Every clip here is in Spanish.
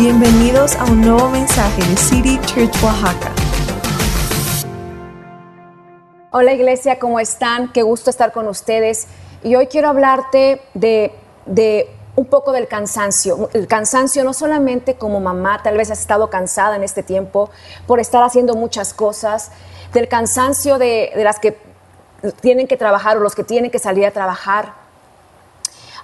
Bienvenidos a un nuevo mensaje de City Church Oaxaca. Hola iglesia, ¿cómo están? Qué gusto estar con ustedes. Y hoy quiero hablarte de, de un poco del cansancio. El cansancio no solamente como mamá, tal vez has estado cansada en este tiempo por estar haciendo muchas cosas, del cansancio de, de las que tienen que trabajar o los que tienen que salir a trabajar,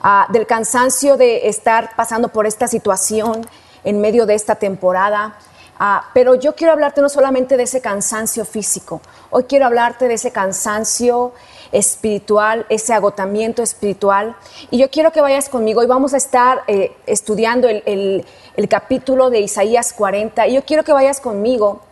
ah, del cansancio de estar pasando por esta situación en medio de esta temporada. Ah, pero yo quiero hablarte no solamente de ese cansancio físico, hoy quiero hablarte de ese cansancio espiritual, ese agotamiento espiritual. Y yo quiero que vayas conmigo y vamos a estar eh, estudiando el, el capítulo de Isaías 40. Y yo quiero que vayas conmigo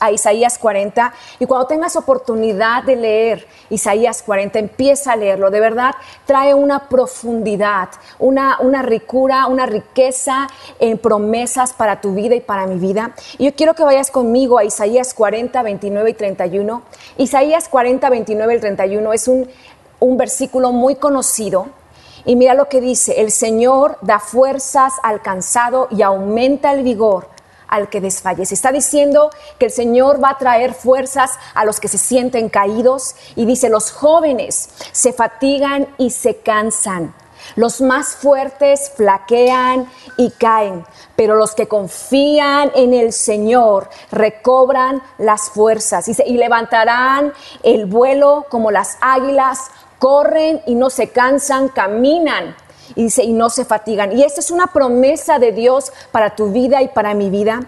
a Isaías 40 y cuando tengas oportunidad de leer Isaías 40, empieza a leerlo. De verdad, trae una profundidad, una, una ricura, una riqueza en promesas para tu vida y para mi vida. Y yo quiero que vayas conmigo a Isaías 40, 29 y 31. Isaías 40, 29 y 31 es un, un versículo muy conocido. Y mira lo que dice, el Señor da fuerzas al cansado y aumenta el vigor al que desfallece. Está diciendo que el Señor va a traer fuerzas a los que se sienten caídos y dice, los jóvenes se fatigan y se cansan. Los más fuertes flaquean y caen, pero los que confían en el Señor recobran las fuerzas y, y levantarán el vuelo como las águilas, corren y no se cansan, caminan y dice, y no se fatigan. Y esta es una promesa de Dios para tu vida y para mi vida,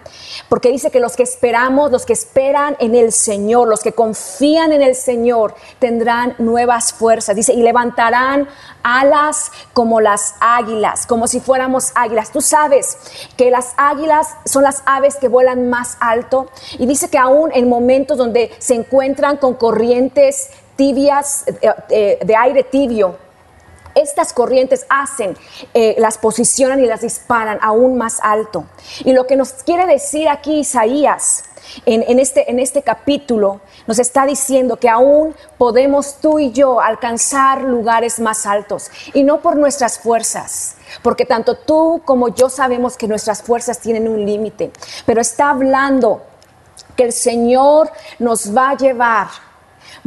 porque dice que los que esperamos, los que esperan en el Señor, los que confían en el Señor, tendrán nuevas fuerzas. Dice, y levantarán alas como las águilas, como si fuéramos águilas. Tú sabes que las águilas son las aves que vuelan más alto. Y dice que aún en momentos donde se encuentran con corrientes tibias, eh, eh, de aire tibio, estas corrientes hacen, eh, las posicionan y las disparan aún más alto. Y lo que nos quiere decir aquí Isaías en, este, en este capítulo, nos está diciendo que aún podemos tú y yo alcanzar lugares más altos y no por nuestras fuerzas. Porque tanto tú como yo sabemos que nuestras fuerzas tienen un límite, pero está hablando que el Señor nos va a llevar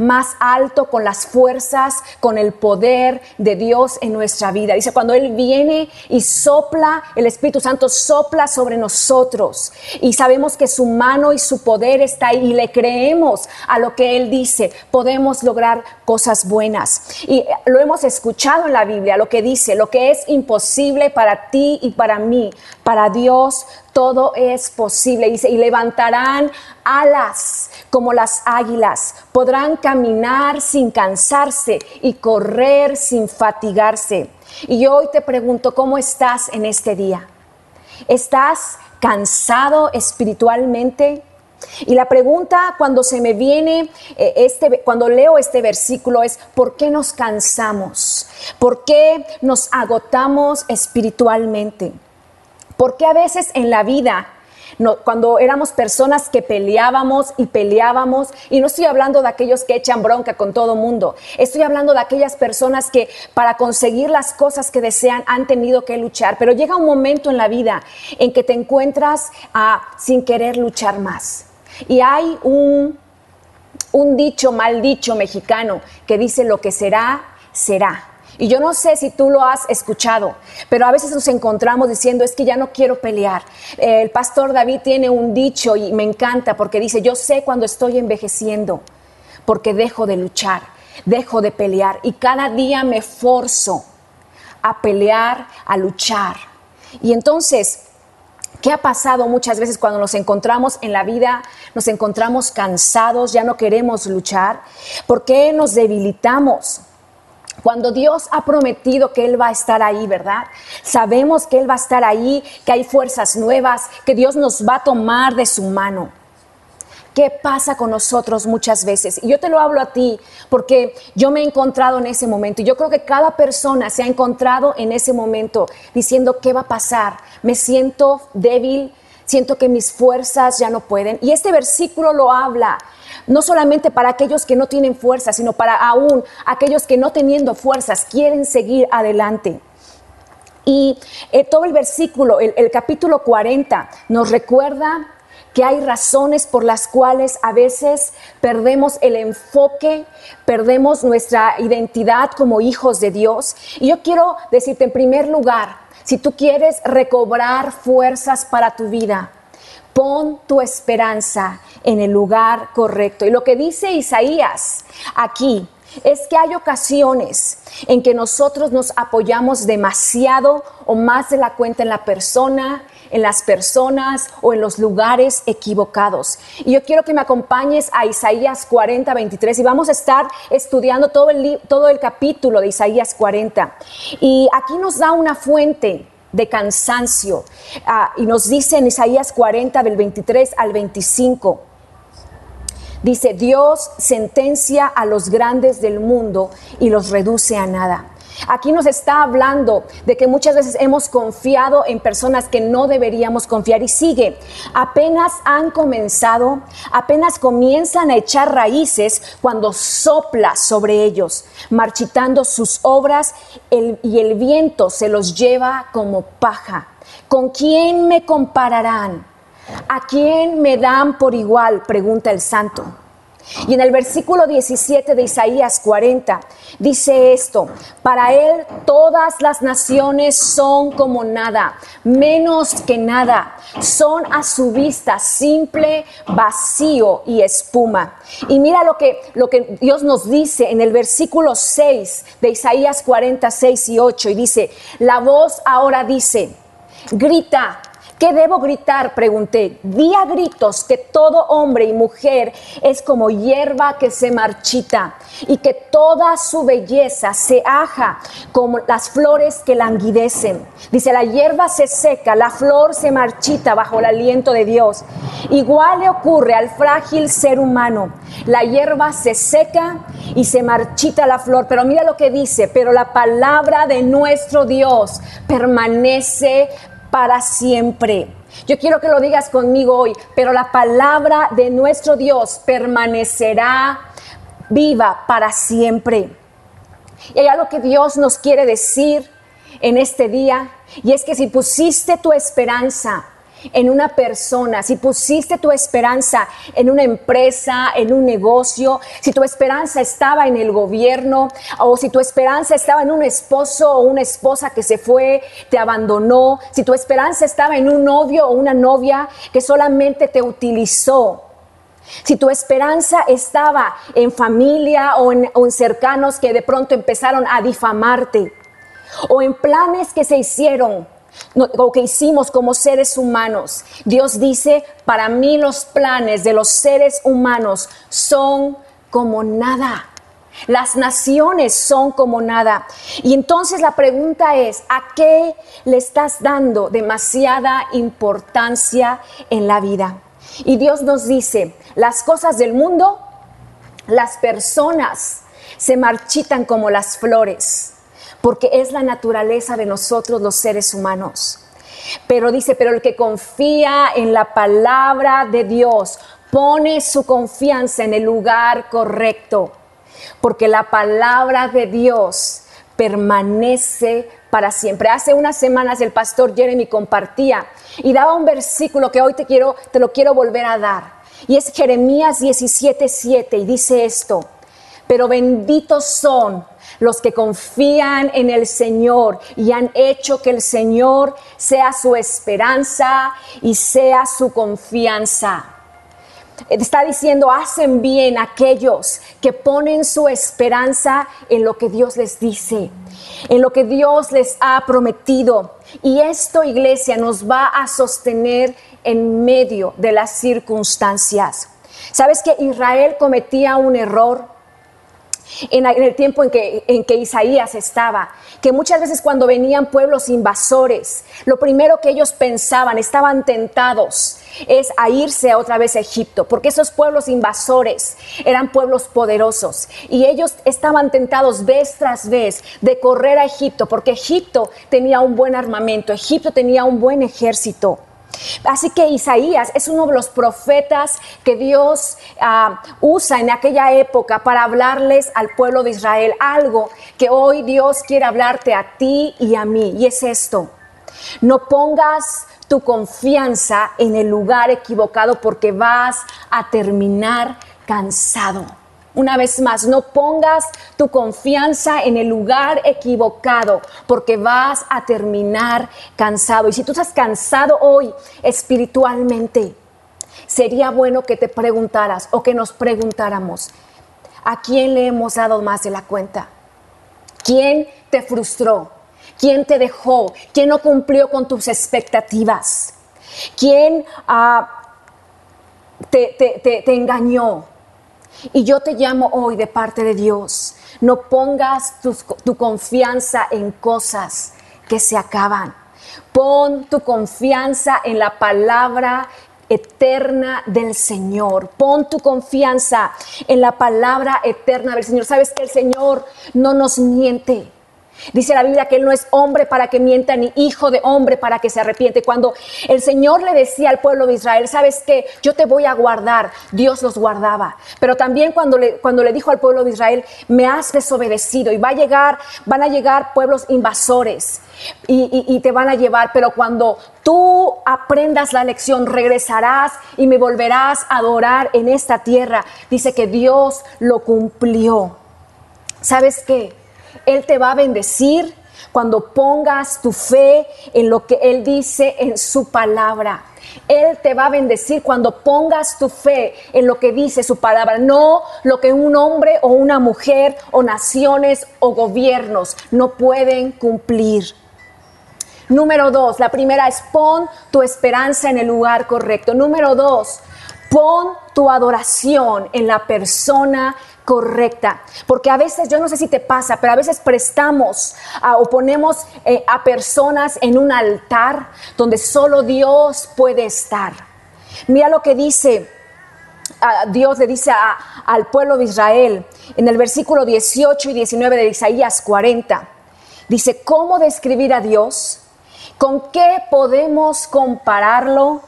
más alto con las fuerzas, con el poder de Dios en nuestra vida. Dice, cuando Él viene y sopla, el Espíritu Santo sopla sobre nosotros y sabemos que su mano y su poder está ahí y le creemos a lo que Él dice, podemos lograr cosas buenas. Y lo hemos escuchado en la Biblia, lo que dice, lo que es imposible para ti y para mí, para Dios todo es posible. Dice, y levantarán alas como las águilas, podrán caminar sin cansarse y correr sin fatigarse. Y hoy te pregunto, ¿cómo estás en este día? ¿Estás cansado espiritualmente? Y la pregunta cuando se me viene eh, este cuando leo este versículo es ¿por qué nos cansamos? ¿Por qué nos agotamos espiritualmente? Porque a veces en la vida, cuando éramos personas que peleábamos y peleábamos, y no estoy hablando de aquellos que echan bronca con todo mundo, estoy hablando de aquellas personas que para conseguir las cosas que desean han tenido que luchar, pero llega un momento en la vida en que te encuentras ah, sin querer luchar más. Y hay un dicho, mal dicho mexicano, que dice lo que será, será. Y yo no sé si tú lo has escuchado, pero a veces nos encontramos diciendo, es que ya no quiero pelear. el pastor David tiene un dicho y me encanta porque dice, yo sé cuando estoy envejeciendo, porque dejo de luchar, dejo de pelear y cada día me forzo a pelear, a luchar. Y entonces, ¿qué ha pasado muchas veces cuando nos encontramos en la vida, nos encontramos cansados, ya no queremos luchar? ¿Por qué nos debilitamos? Cuando Dios ha prometido que Él va a estar ahí, ¿verdad? Sabemos que Él va a estar ahí, que hay fuerzas nuevas, que Dios nos va a tomar de su mano. ¿Qué pasa con nosotros muchas veces? Y yo te lo hablo a ti porque yo me he encontrado en ese momento y yo creo que cada persona se ha encontrado en ese momento diciendo, ¿qué va a pasar? Me siento débil, siento que mis fuerzas ya no pueden. Y este versículo lo habla no solamente para aquellos que no tienen fuerzas, sino para aún aquellos que no teniendo fuerzas quieren seguir adelante. Y eh, todo el versículo, el, el capítulo 40, nos recuerda que hay razones por las cuales a veces perdemos el enfoque, perdemos nuestra identidad como hijos de Dios. Y yo quiero decirte en primer lugar, si tú quieres recobrar fuerzas para tu vida, pon tu esperanza en el lugar correcto. Y lo que dice Isaías aquí es que hay ocasiones en que nosotros nos apoyamos demasiado o más de la cuenta en la persona, en las personas o en los lugares equivocados. Y yo quiero que me acompañes a Isaías 40, 23 y vamos a estar estudiando todo el, todo el capítulo de Isaías 40. Y aquí nos da una fuente de cansancio ah, y nos dice en Isaías 40 del 23 al 25. Dice, Dios sentencia a los grandes del mundo y los reduce a nada. Aquí nos está hablando de que muchas veces hemos confiado en personas que no deberíamos confiar y sigue. Apenas han comenzado, apenas comienzan a echar raíces cuando sopla sobre ellos, marchitando sus obras y el viento se los lleva como paja. ¿Con quién me compararán? ¿A quién me dan por igual? Pregunta el santo. Y en el versículo 17 de Isaías 40 dice esto, para él todas las naciones son como nada, menos que nada, son a su vista simple, vacío y espuma. Y mira lo que, lo que Dios nos dice en el versículo 6 de Isaías 46 y 8, y dice, la voz ahora dice, grita ¿Qué debo gritar? Pregunté. Di a gritos que todo hombre y mujer es como hierba que se marchita y que toda su belleza se aja como las flores que languidecen. Dice, la hierba se seca, la flor se marchita bajo el aliento de Dios. Igual le ocurre al frágil ser humano. La hierba se seca y se marchita la flor. Pero mira lo que dice, pero la palabra de nuestro Dios permanece para siempre. Yo quiero que lo digas conmigo hoy, pero la palabra de nuestro Dios permanecerá viva para siempre. Y hay algo que Dios nos quiere decir en este día, y es que si pusiste tu esperanza en una persona, si pusiste tu esperanza en una empresa, en un negocio, si tu esperanza estaba en el gobierno o si tu esperanza estaba en un esposo o una esposa que se fue, te abandonó, si tu esperanza estaba en un novio o una novia que solamente te utilizó, si tu esperanza estaba en familia o en, o en, cercanos que de pronto empezaron a difamarte, o en planes que se hicieron o que hicimos como seres humanos. Dios dice, para mí los planes de los seres humanos son como nada. Las naciones son como nada. Y entonces la pregunta es, ¿a qué le estás dando demasiada importancia en la vida? Y Dios nos dice, las cosas del mundo, las personas se marchitan como las flores porque es la naturaleza de nosotros los seres humanos. Pero dice, pero el que confía en la palabra de Dios pone su confianza en el lugar correcto, porque la palabra de Dios permanece para siempre. Hace unas semanas el pastor Jeremy compartía y daba un versículo que hoy te quiero te lo quiero volver a dar. Y es Jeremías 17:7 y dice esto: "Pero benditos son los que confían en el Señor y han hecho que el Señor sea su esperanza y sea su confianza. Está diciendo, hacen bien aquellos que ponen su esperanza en lo que Dios les dice, en lo que Dios les ha prometido. Y esto, iglesia, nos va a sostener en medio de las circunstancias. ¿Sabes que Israel cometía un error? En, el tiempo en que, en que Isaías estaba, que muchas veces cuando venían pueblos invasores, lo primero que ellos pensaban, estaban tentados, es a irse otra vez a Egipto, porque esos pueblos invasores eran pueblos poderosos y ellos estaban tentados vez tras vez de correr a Egipto, porque Egipto tenía un buen armamento, Egipto tenía un buen ejército. Así que Isaías es uno de los profetas que Dios ah, usa en aquella época para hablarles al pueblo de Israel algo que hoy Dios quiere hablarte a ti y a mí. Y es esto. No pongas tu confianza en el lugar equivocado porque vas a terminar cansado. Una vez más, no pongas tu confianza en el lugar equivocado porque vas a terminar cansado. Y si tú estás cansado hoy espiritualmente, sería bueno que te preguntaras o que nos preguntáramos, ¿a quién le hemos dado más de la cuenta? ¿Quién te frustró? ¿Quién te dejó? ¿Quién no cumplió con tus expectativas? ¿Quién ah, te, te engañó? Y yo te llamo hoy de parte de Dios. No pongas tu, confianza en cosas que se acaban. Pon tu confianza en la palabra eterna del Señor. Pon tu confianza en la palabra eterna del Señor. Sabes que el Señor no nos miente. Dice la Biblia que Él no es hombre para que mienta, ni hijo de hombre para que se arrepiente. Cuando el Señor le decía al pueblo de Israel, sabes que yo te voy a guardar, Dios los guardaba. Pero también cuando le, cuando le dijo al pueblo de Israel, me has desobedecido y va a llegar, van a llegar pueblos invasores y, y te van a llevar. Pero cuando tú aprendas la lección, regresarás y me volverás a adorar en esta tierra. Dice que Dios lo cumplió. ¿Sabes qué? Él te va a bendecir cuando pongas tu fe en lo que Él dice en su palabra. Él te va a bendecir cuando pongas tu fe en lo que dice su palabra, no lo que un hombre o una mujer o naciones o gobiernos no pueden cumplir. Número dos, la primera es pon tu esperanza en el lugar correcto. Número dos, pon tu adoración en la persona correcta. Porque a veces, yo no sé si te pasa, pero a veces prestamos o ponemos eh, a personas en un altar donde solo Dios puede estar. Mira lo que dice, Dios le dice al pueblo de Israel en el versículo 18 y 19 de Isaías 40. Dice, ¿cómo describir a Dios? ¿Con qué podemos compararlo?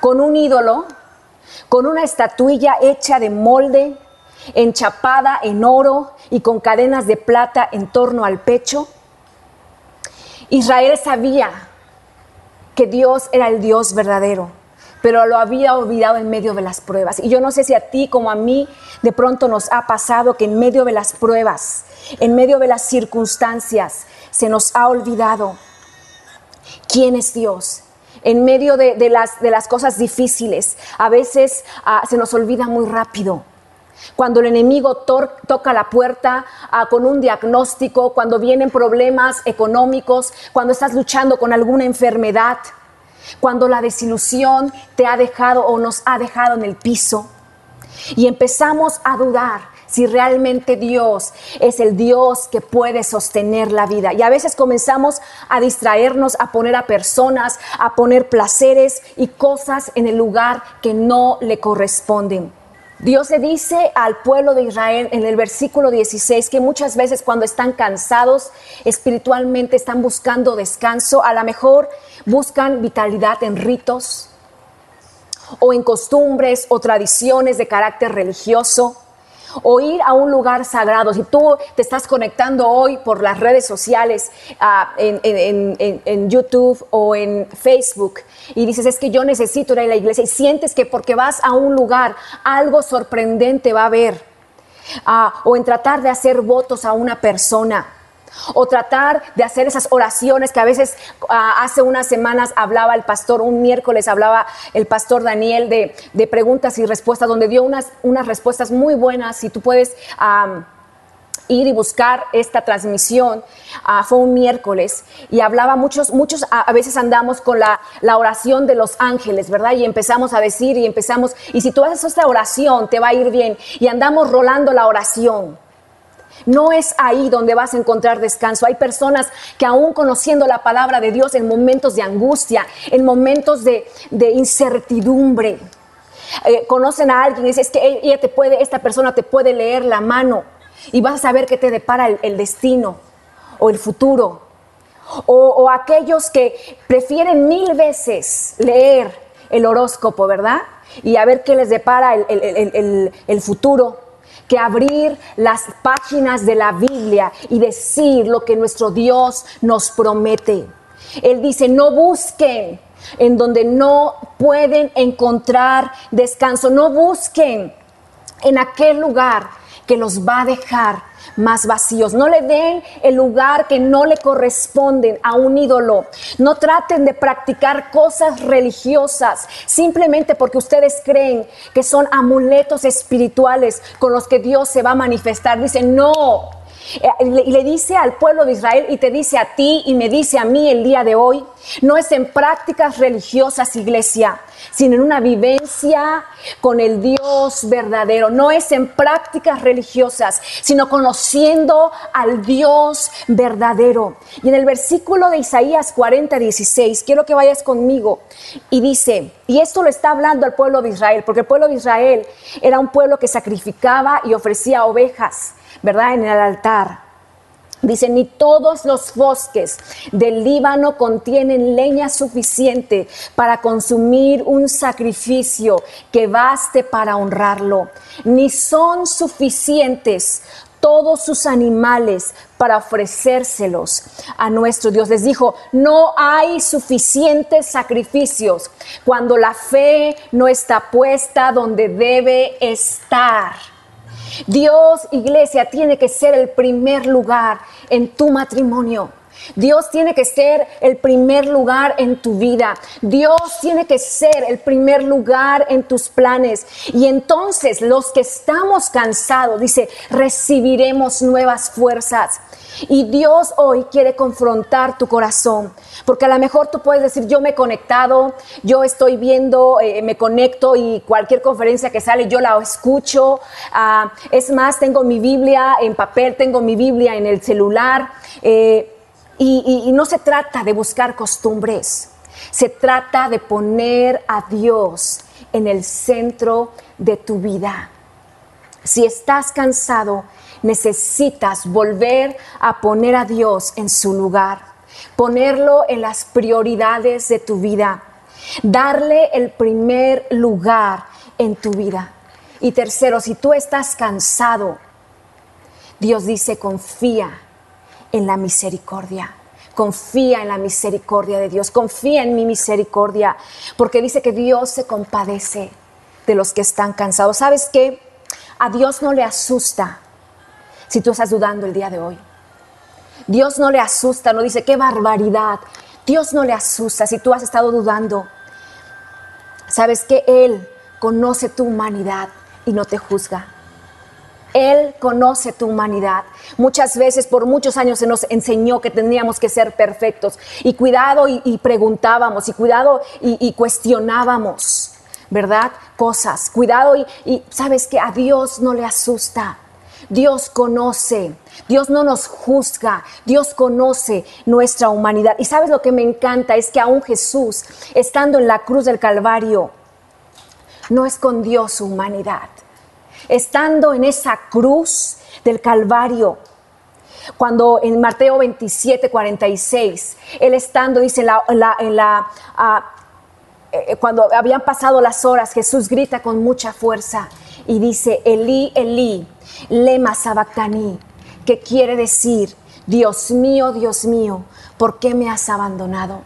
¿Con un ídolo? ¿Con una estatuilla hecha de molde? Enchapada en oro y con cadenas de plata en torno al pecho. Israel sabía que Dios era el Dios verdadero, pero lo había olvidado en medio de las pruebas. Y yo no sé si a ti como a mí de pronto nos ha pasado que en medio de las pruebas, en medio de las circunstancias, se nos ha olvidado quién es Dios. En medio de, las, de las, cosas difíciles, a veces ah, se nos olvida muy rápido cuando el enemigo toca la puerta ah, con un diagnóstico, cuando vienen problemas económicos, cuando estás luchando con alguna enfermedad, cuando la desilusión te ha dejado o nos ha dejado en el piso y empezamos a dudar si realmente Dios es el Dios que puede sostener la vida. Y a veces comenzamos a distraernos, a poner a personas, a poner placeres y cosas en el lugar que no le corresponden. Dios le dice al pueblo de Israel en el versículo 16 que muchas veces cuando están cansados espiritualmente están buscando descanso, a lo mejor buscan vitalidad en ritos o en costumbres o tradiciones de carácter religioso o ir a un lugar sagrado. Si tú te estás conectando hoy por las redes sociales, ah, en, YouTube o en Facebook, y dices, es que yo necesito ir a la iglesia, y sientes que porque vas a un lugar, algo sorprendente va a haber, ah, o en tratar de hacer votos a una persona o tratar de hacer esas oraciones que a veces ah, hace unas semanas hablaba el pastor, un miércoles hablaba el pastor Daniel de, preguntas y respuestas, donde dio unas, unas respuestas muy buenas. Si tú puedes ir y buscar esta transmisión, ah, fue un miércoles y hablaba muchos, muchos a, veces andamos con la, la, oración de los ángeles, ¿verdad? Y empezamos a decir y empezamos, y si tú haces esta oración, te va a ir bien. Y andamos rolando la oración. No es ahí donde vas a encontrar descanso. Hay personas que aún conociendo la palabra de Dios en momentos de angustia, en momentos de, incertidumbre, eh, conocen a alguien y dicen, es que ella te puede, esta persona te puede leer la mano y vas a saber que te depara el, destino o el futuro O, aquellos que prefieren mil veces leer el horóscopo, ¿verdad? Y a ver qué les depara el futuro que abrir las páginas de la Biblia y decir lo que nuestro Dios nos promete. Él dice, no busquen en donde no pueden encontrar descanso, no busquen en aquel lugar que los va a dejar más vacíos. No le den el lugar que no le corresponden a un ídolo. No traten de practicar cosas religiosas simplemente porque ustedes creen que son amuletos espirituales con los que Dios se va a manifestar. Dicen, no, eh, y le dice al pueblo de Israel y te dice a ti y me dice a mí el día de hoy, no es en prácticas religiosas, iglesia, sino en una vivencia con el Dios verdadero. No es en prácticas religiosas, sino conociendo al Dios verdadero. Y en el versículo de Isaías 40, 16, quiero que vayas conmigo y dice, y esto lo está hablando al pueblo de Israel, porque el pueblo de Israel era un pueblo que sacrificaba y ofrecía ovejas ¿verdad? En el altar. Dice, ni todos los bosques del Líbano contienen leña suficiente para consumir un sacrificio que baste para honrarlo, ni son suficientes todos sus animales para ofrecérselos a nuestro Dios. Les dijo, no hay suficientes sacrificios cuando la fe no está puesta donde debe estar. Dios, iglesia, tiene que ser el primer lugar en tu matrimonio. Dios tiene que ser el primer lugar en tu vida. Dios tiene que ser el primer lugar en tus planes. Y entonces los que estamos cansados, dice, recibiremos nuevas fuerzas. Y Dios hoy quiere confrontar tu corazón, porque a lo mejor tú puedes decir, yo me he conectado, yo estoy viendo, eh, me conecto y cualquier conferencia que sale yo la escucho. Ah, es más, tengo mi Biblia en papel, tengo mi Biblia en el celular. Eh, y, no se trata de buscar costumbres, se trata de poner a Dios en el centro de tu vida. Si estás cansado, necesitas volver a poner a Dios en su lugar, ponerlo en las prioridades de tu vida, darle el primer lugar en tu vida. Y tercero, si tú estás cansado, Dios dice, confía en la misericordia. Confía en la misericordia de Dios, confía en mi misericordia, porque dice que Dios se compadece de los que están cansados. ¿Sabes qué? A Dios no le asusta si tú estás dudando el día de hoy. Dios no le asusta, no dice, qué barbaridad. Dios no le asusta si tú has estado dudando. Sabes que Él conoce tu humanidad y no te juzga. Él conoce tu humanidad. Muchas veces, por muchos años, se nos enseñó que teníamos que ser perfectos. Y cuidado y, preguntábamos, y cuidado y, cuestionábamos, ¿verdad? Cosas. Cuidado y, y sabes que a Dios no le asusta. Dios conoce, Dios no nos juzga, Dios conoce nuestra humanidad. Y sabes lo que me encanta es que aún Jesús, estando en la cruz del Calvario, no escondió su humanidad estando en esa cruz del Calvario. Cuando en Mateo 27, 46, él estando, dice, en la, ah, eh, cuando habían pasado las horas, Jesús grita con mucha fuerza y dice, Elí, Elí, lema sabactani, que quiere decir, Dios mío, Dios mío, ¿por qué me has abandonado?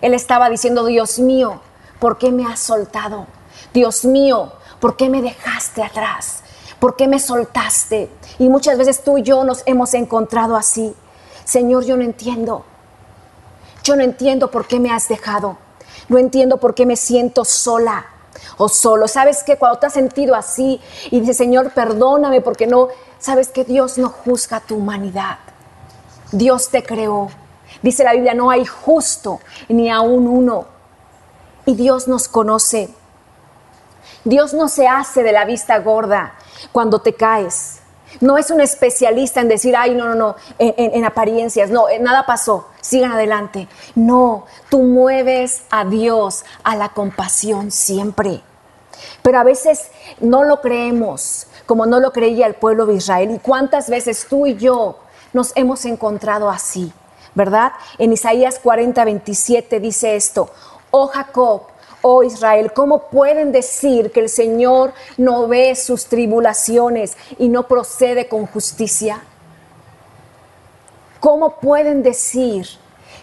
Él estaba diciendo, Dios mío, ¿por qué me has soltado? Dios mío, ¿Por qué me dejaste atrás? ¿Por qué me soltaste? Y muchas veces tú y yo nos hemos encontrado así. Señor, yo no entiendo. Yo no entiendo por qué me has dejado. No entiendo por qué me siento sola o solo. ¿Sabes qué? Cuando te has sentido así y dices, Señor, perdóname porque no, sabes que Dios no juzga tu humanidad. Dios te creó. Dice la Biblia, no hay justo ni aún uno. Y Dios nos conoce. Dios no se hace de la vista gorda cuando te caes. No es un especialista en decir, ay, no, no, no, en, apariencias, no, nada pasó, sigan adelante. No, tú mueves a Dios a la compasión siempre. Pero a veces no lo creemos, como no lo creía el pueblo de Israel. ¿Y cuántas veces tú y yo nos hemos encontrado así? ¿verdad? En Isaías 40, 27 dice esto, oh Jacob, oh Israel, ¿cómo pueden decir que el Señor no ve sus tribulaciones y no procede con justicia? ¿Cómo pueden decir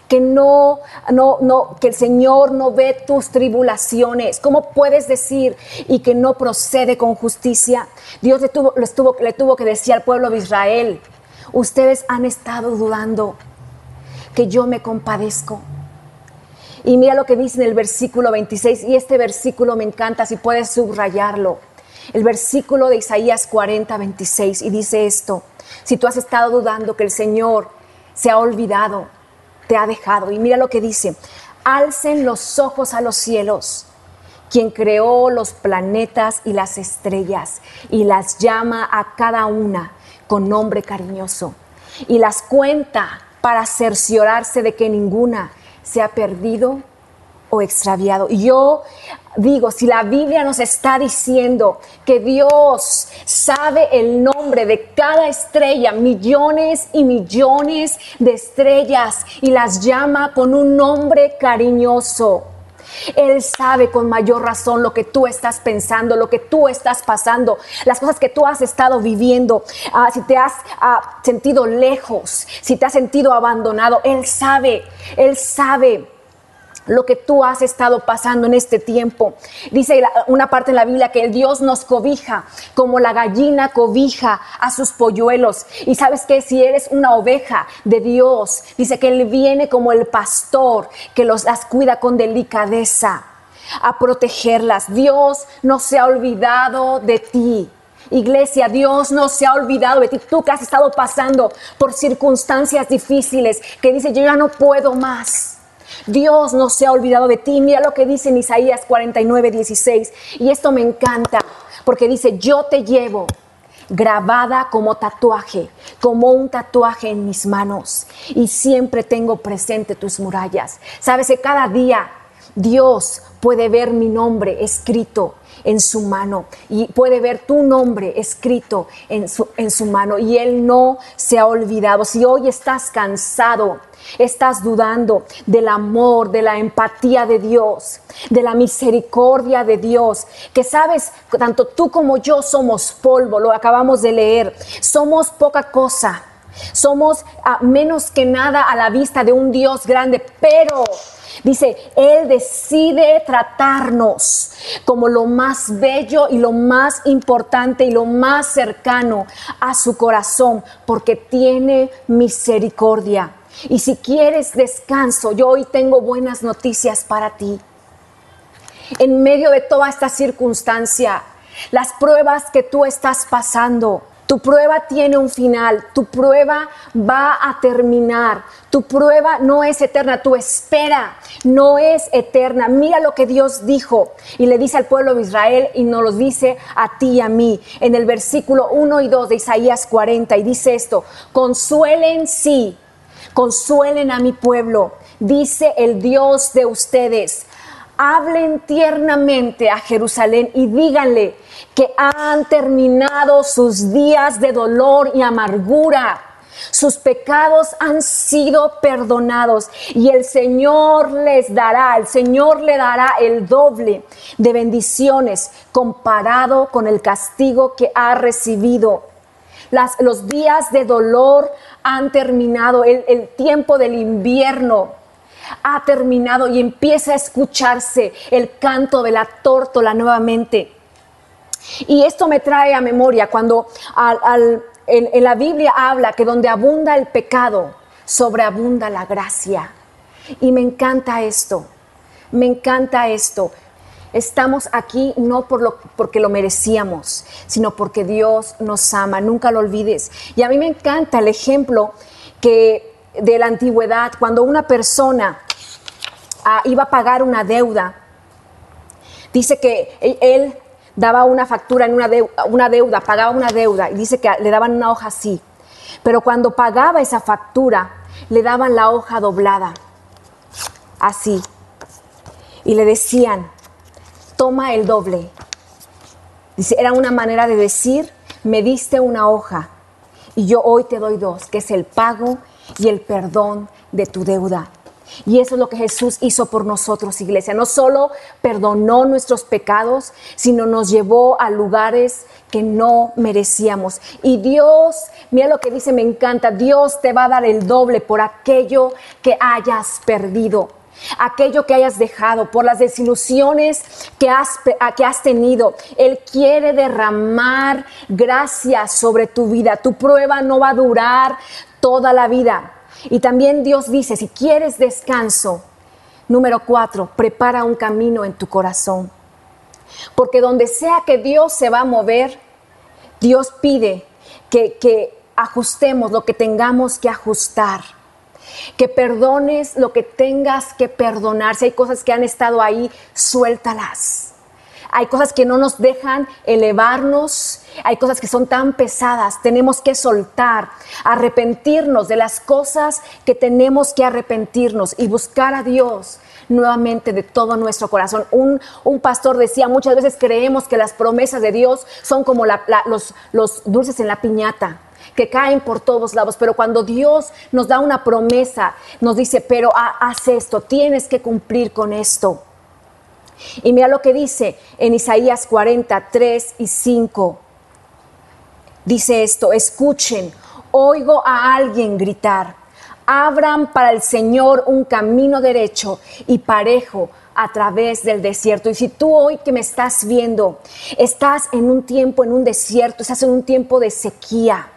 que no, no, no, que el Señor no ve tus tribulaciones? ¿Cómo puedes decir y que no procede con justicia? Dios le tuvo, tuvo, le tuvo que decir al pueblo de Israel, ustedes han estado dudando que yo me compadezco. Y mira lo que dice en el versículo 26, y este versículo me encanta, si puedes subrayarlo. El versículo de Isaías 40, 26, y dice esto, si tú has estado dudando que el Señor se ha olvidado, te ha dejado, y mira lo que dice, alcen los ojos a los cielos, quien creó los planetas y las estrellas, y las llama a cada una con nombre cariñoso, y las cuenta para cerciorarse de que ninguna se ha perdido o extraviado. Yo digo, si la Biblia nos está diciendo que Dios sabe el nombre de cada estrella, millones y millones de estrellas, y las llama con un nombre cariñoso. Él sabe con mayor razón lo que tú estás pensando, lo que tú estás pasando, las cosas que tú has estado viviendo, ah, si te has ah, sentido lejos, si te has sentido abandonado. Él sabe, Él sabe lo que tú has estado pasando en este tiempo. Dice una parte en la Biblia que Dios nos cobija como la gallina cobija a sus polluelos. Y sabes que si eres una oveja de Dios, dice que Él viene como el pastor que los, las cuida con delicadeza a protegerlas. Dios no se ha olvidado de ti. Iglesia, Dios no se ha olvidado de ti. Tú que has estado pasando por circunstancias difíciles, que dice, yo ya no puedo más. Dios no se ha olvidado de ti. Mira lo que dice en Isaías 49, 16. Y esto me encanta porque dice, yo te llevo grabada como tatuaje, como un tatuaje en mis manos. Y siempre tengo presente tus murallas. Sabes que cada día Dios puede ver mi nombre escrito en su mano y puede ver tu nombre escrito en su, en su mano y Él no se ha olvidado. Si hoy estás cansado, estás dudando del amor, de la empatía de Dios, de la misericordia de Dios, que sabes, tanto tú como yo somos polvo, lo acabamos de leer, somos poca cosa. Somos ah, menos que nada a la vista de un Dios grande, pero Dice, Él decide tratarnos como lo más bello y lo más importante y lo más cercano a su corazón, porque tiene misericordia. Y si quieres descanso, yo hoy tengo buenas noticias para ti. En medio de toda esta circunstancia, las pruebas que tú estás pasando, tu prueba tiene un final, tu prueba va a terminar, tu prueba no es eterna, tu espera no es eterna. Mira lo que Dios dijo y le dice al pueblo de Israel y nos lo dice a ti y a mí en el versículo 1 y 2 de Isaías 40 y dice esto, consuelen sí, consuelen a mi pueblo, dice el Dios de ustedes hablen tiernamente a Jerusalén y díganle que han terminado sus días de dolor y amargura. Sus pecados han sido perdonados y el Señor les dará, el Señor le dará el doble de bendiciones comparado con el castigo que ha recibido. Las, los días de dolor han terminado, el, el tiempo del invierno ha terminado y empieza a escucharse el canto de la tórtola nuevamente. Y esto me trae a memoria cuando en, la Biblia habla que donde abunda el pecado, sobreabunda la gracia. Y me encanta esto, me encanta esto. Estamos aquí no por lo, porque lo merecíamos, sino porque Dios nos ama, nunca lo olvides. Y a mí me encanta el ejemplo que de la antigüedad, cuando una persona ah, iba a pagar una deuda, dice que él, daba una factura en una deuda, una deuda, pagaba una deuda, y dice que le daban una hoja así. Pero cuando pagaba esa factura, le daban la hoja doblada, así. Y le decían, toma el doble. Dice, era una manera de decir, me diste una hoja y yo hoy te doy dos, que es el pago y el perdón de tu deuda. Y eso es lo que Jesús hizo por nosotros, iglesia. No solo perdonó nuestros pecados, sino nos llevó a lugares que no merecíamos. Y Dios, mira lo que dice, me encanta, Dios te va a dar el doble por aquello que hayas perdido aquello que hayas dejado, por las desilusiones que has, que has tenido. Él quiere derramar gracia sobre tu vida. Tu prueba no va a durar toda la vida. Y también Dios dice, si quieres descanso, número cuatro, prepara un camino en tu corazón. Porque donde sea que Dios se va a mover, Dios pide que, que ajustemos lo que tengamos que ajustar que perdones lo que tengas que perdonar. Si hay cosas que han estado ahí, suéltalas. Hay cosas que no nos dejan elevarnos, hay cosas que son tan pesadas, tenemos que soltar, arrepentirnos de las cosas que tenemos que arrepentirnos y buscar a Dios nuevamente de todo nuestro corazón. Un, pastor decía, muchas veces creemos que las promesas de Dios son como los, los dulces en la piñata que caen por todos lados, pero cuando Dios nos da una promesa, nos dice, pero haz esto, tienes que cumplir con esto. Y mira lo que dice en Isaías 43 y 5. Dice esto, escuchen, oigo a alguien gritar, abran para el Señor un camino derecho y parejo a través del desierto. Y si tú hoy que me estás viendo, estás en un tiempo, en un desierto, estás en un tiempo de sequía,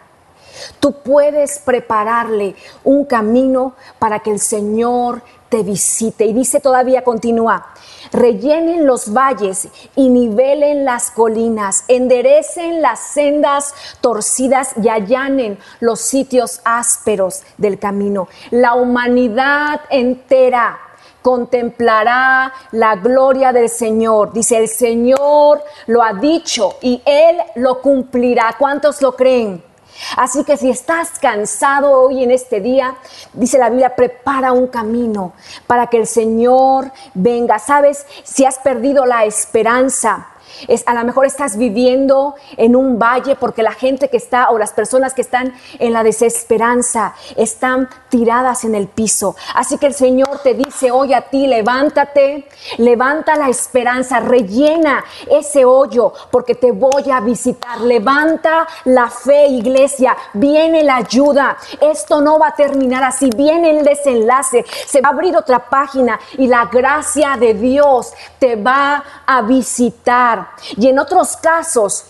Tú puedes prepararle un camino para que el Señor te visite. Y dice todavía, continúa, rellenen los valles y nivelen las colinas, enderecen las sendas torcidas y allanen los sitios ásperos del camino. La humanidad entera contemplará la gloria del Señor. Dice, el Señor lo ha dicho y Él lo cumplirá. ¿Cuántos lo creen? Así que si estás cansado hoy en este día, dice la Biblia, prepara un camino para que el Señor venga. ¿Sabes? Si has perdido la esperanza, es, a lo mejor estás viviendo en un valle porque la gente que está o las personas que están en la desesperanza están tiradas en el piso. Así que el Señor te dice hoy a ti, levántate, levanta la esperanza, rellena ese hoyo porque te voy a visitar. Levanta la fe, iglesia, viene la ayuda. Esto no va a terminar así, viene el desenlace, se va a abrir otra página y la gracia de Dios te va a visitar. Y en otros casos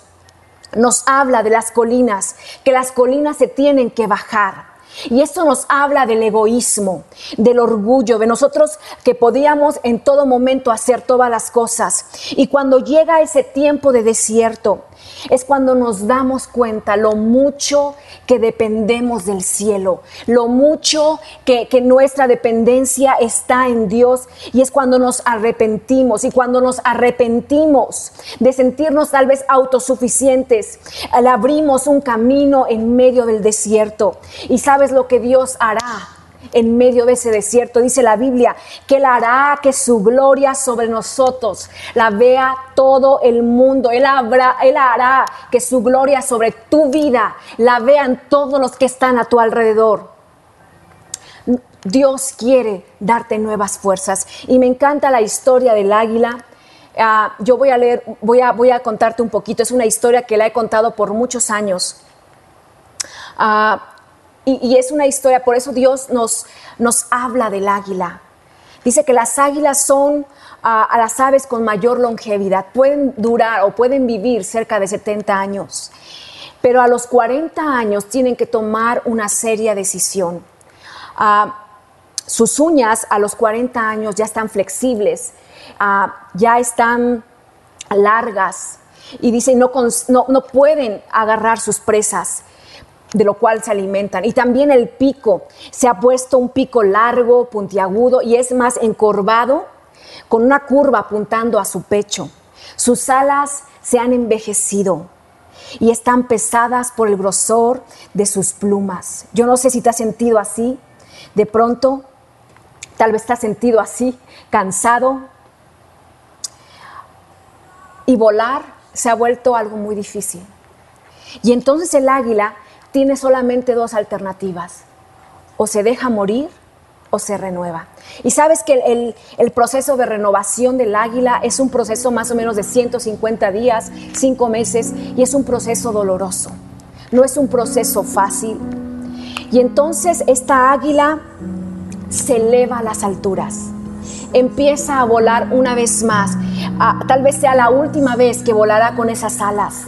nos habla de las colinas, que las colinas se tienen que bajar. Y esto nos habla del egoísmo, del orgullo, de nosotros que podíamos en todo momento hacer todas las cosas. Y cuando llega ese tiempo de desierto, es cuando nos damos cuenta lo mucho que dependemos del cielo, lo mucho que, nuestra dependencia está en Dios y es cuando nos arrepentimos y cuando nos arrepentimos de sentirnos tal vez autosuficientes, le abrimos un camino en medio del desierto y sabes lo que Dios hará en medio de ese desierto. Dice la Biblia que Él hará que su gloria sobre nosotros la vea todo el mundo. Él, él hará que su gloria sobre tu vida la vean todos los que están a tu alrededor. Dios quiere darte nuevas fuerzas. Y me encanta la historia del águila. Ah, yo voy a leer, voy a, voy a contarte un poquito. Es una historia que la he contado por muchos años. Uh, y, es una historia, por eso Dios nos, nos habla del águila. Dice que las águilas son a las aves con mayor longevidad, pueden durar o pueden vivir cerca de 70 años, pero a los 40 años tienen que tomar una seria decisión. Ah, sus uñas a los 40 años ya están flexibles, ah, ya están largas y dice no, no, no pueden agarrar sus presas de lo cual se alimentan. Y también el pico, se ha puesto un pico largo, puntiagudo y es más encorvado, con una curva apuntando a su pecho. Sus alas se han envejecido y están pesadas por el grosor de sus plumas. Yo no sé si te has sentido así, de pronto, tal vez te has sentido así, cansado. Y volar se ha vuelto algo muy difícil. Y entonces el águila tiene solamente dos alternativas. O se deja morir o se renueva. Y sabes que el, proceso de renovación del águila es un proceso más o menos de 150 días, 5 meses, y es un proceso doloroso. No es un proceso fácil. Y entonces esta águila se eleva a las alturas empieza a volar una vez más. Ah, tal vez sea la última vez que volará con esas alas,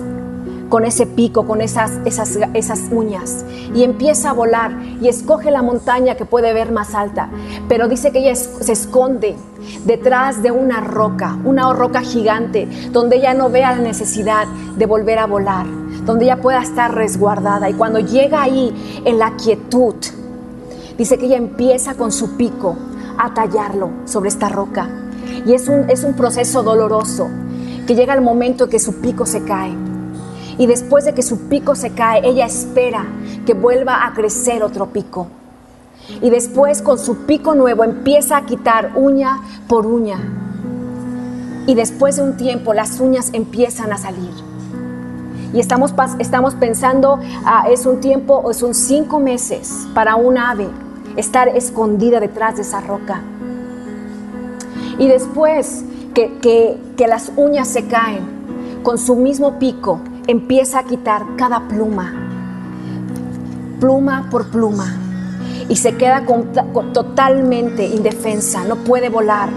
con ese pico, con esas, esas, esas uñas. Y empieza a volar y escoge la montaña que puede ver más alta. Pero dice que ella se esconde detrás de una roca, una roca gigante, donde ella no vea la necesidad de volver a volar, donde ella pueda estar resguardada. Y cuando llega ahí en la quietud, dice que ella empieza con su pico a tallarlo sobre esta roca. Y es un, es un proceso doloroso, que llega el momento en que su pico se cae. Y después de que su pico se cae, ella espera que vuelva a crecer otro pico. Y después con su pico nuevo empieza a quitar uña por uña. Y después de un tiempo las uñas empiezan a salir. Y estamos, estamos pensando, ah, es un tiempo, son cinco meses para un ave estar escondida detrás de esa roca. Y después que, que, las uñas se caen, con su mismo pico empieza a quitar cada pluma, pluma por pluma, y se queda totalmente indefensa, no puede volar.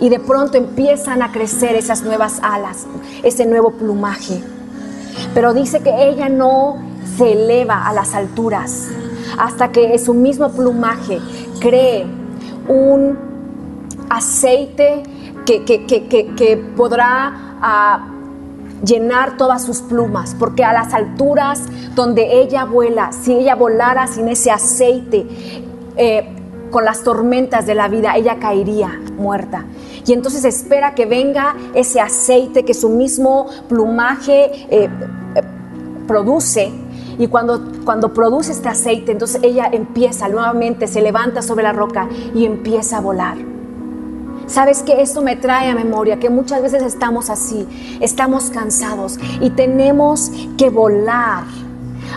Y de pronto empiezan a crecer esas nuevas alas, ese nuevo plumaje. Pero dice que ella no se eleva a las alturas, hasta que su mismo plumaje cree un aceite que, podrá ah, llenar todas sus plumas, porque a las alturas donde ella vuela, si ella volara sin ese aceite, eh, con las tormentas de la vida, ella caería muerta. Y entonces espera que venga ese aceite que su mismo plumaje eh, eh, produce y cuando, cuando produce este aceite, entonces ella empieza nuevamente, se levanta sobre la roca y empieza a volar. Sabes que esto me trae a memoria que muchas veces estamos así, estamos cansados y tenemos que volar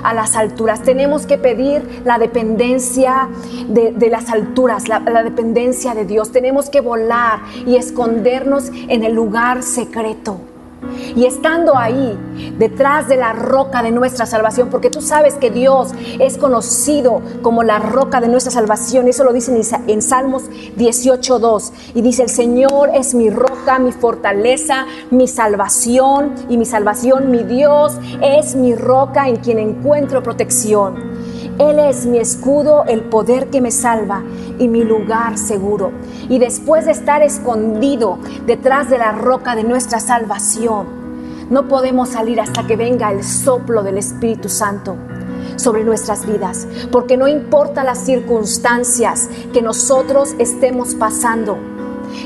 a las alturas. Tenemos que pedir la dependencia de, las alturas, la, la, dependencia de Dios. Tenemos que volar y escondernos en el lugar secreto. Y estando ahí, detrás de la roca de nuestra salvación, porque tú sabes que Dios es conocido como la roca de nuestra salvación, eso lo dice en Salmos 18.2, y dice, el Señor es mi roca, mi fortaleza, mi salvación, y mi salvación, mi Dios es mi roca en quien encuentro protección. Él es mi escudo, el poder que me salva y mi lugar seguro. Y después de estar escondido detrás de la roca de nuestra salvación, no podemos salir hasta que venga el soplo del Espíritu Santo sobre nuestras vidas, porque no importa las circunstancias que nosotros estemos pasando,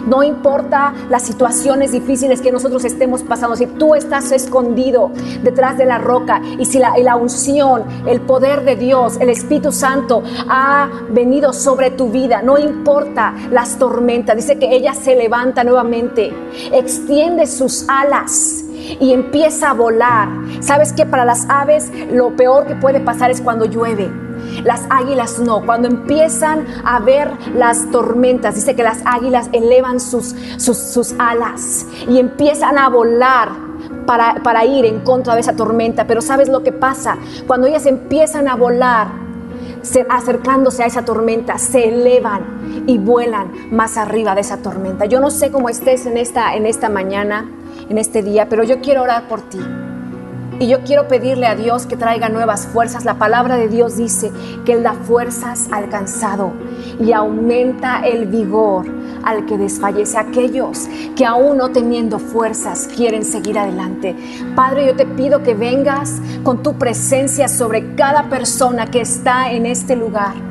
no importa las situaciones difíciles que nosotros estemos pasando, si tú estás escondido detrás de la roca y si la, unción, el poder de Dios, el Espíritu Santo ha venido sobre tu vida, no importa las tormentas, dice que ella se levanta nuevamente, extiende sus alas y empieza a volar. ¿Sabes que para las aves lo peor que puede pasar es cuando llueve? Las águilas no. Cuando empiezan a ver las tormentas, dice que las águilas elevan sus, sus, alas y empiezan a volar para, para ir en contra de esa tormenta. Pero ¿sabes lo que pasa? Cuando ellas empiezan a volar, acercándose a esa tormenta, se elevan y vuelan más arriba de esa tormenta. Yo no sé cómo estés en esta, en esta mañana, en este día, pero yo quiero orar por ti. Y yo quiero pedirle a Dios que traiga nuevas fuerzas. La palabra de Dios dice que Él da fuerzas al cansado y aumenta el vigor al que desfallece. Aquellos que aún no teniendo fuerzas quieren seguir adelante. Padre, yo te pido que vengas con tu presencia sobre cada persona que está en este lugar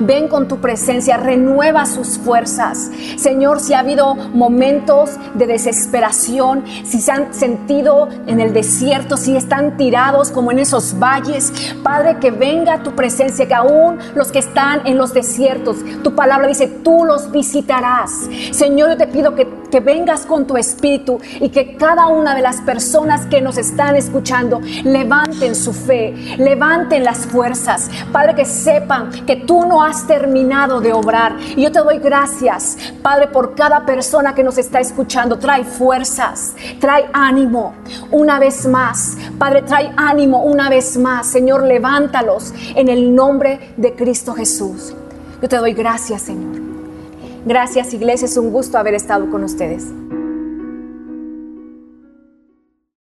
Ven con tu presencia, renueva sus fuerzas. Señor, si ha habido momentos de desesperación, si se han sentido en el desierto, si están tirados como en esos valles, Padre, que venga tu presencia, que aún los que están en los desiertos, tu palabra dice, tú los visitarás. Señor, yo te pido que, que vengas con tu espíritu y que cada una de las personas que nos están escuchando levanten su fe, levanten las fuerzas. Padre, que sepan que tú tú no has terminado de obrar. Y yo te doy gracias, Padre, por cada persona que nos está escuchando. Trae fuerzas, trae ánimo una vez más. Padre, trae ánimo una vez más. Señor, levántalos en el nombre de Cristo Jesús. Yo te doy gracias, Señor. Gracias, iglesia. Es un gusto haber estado con ustedes.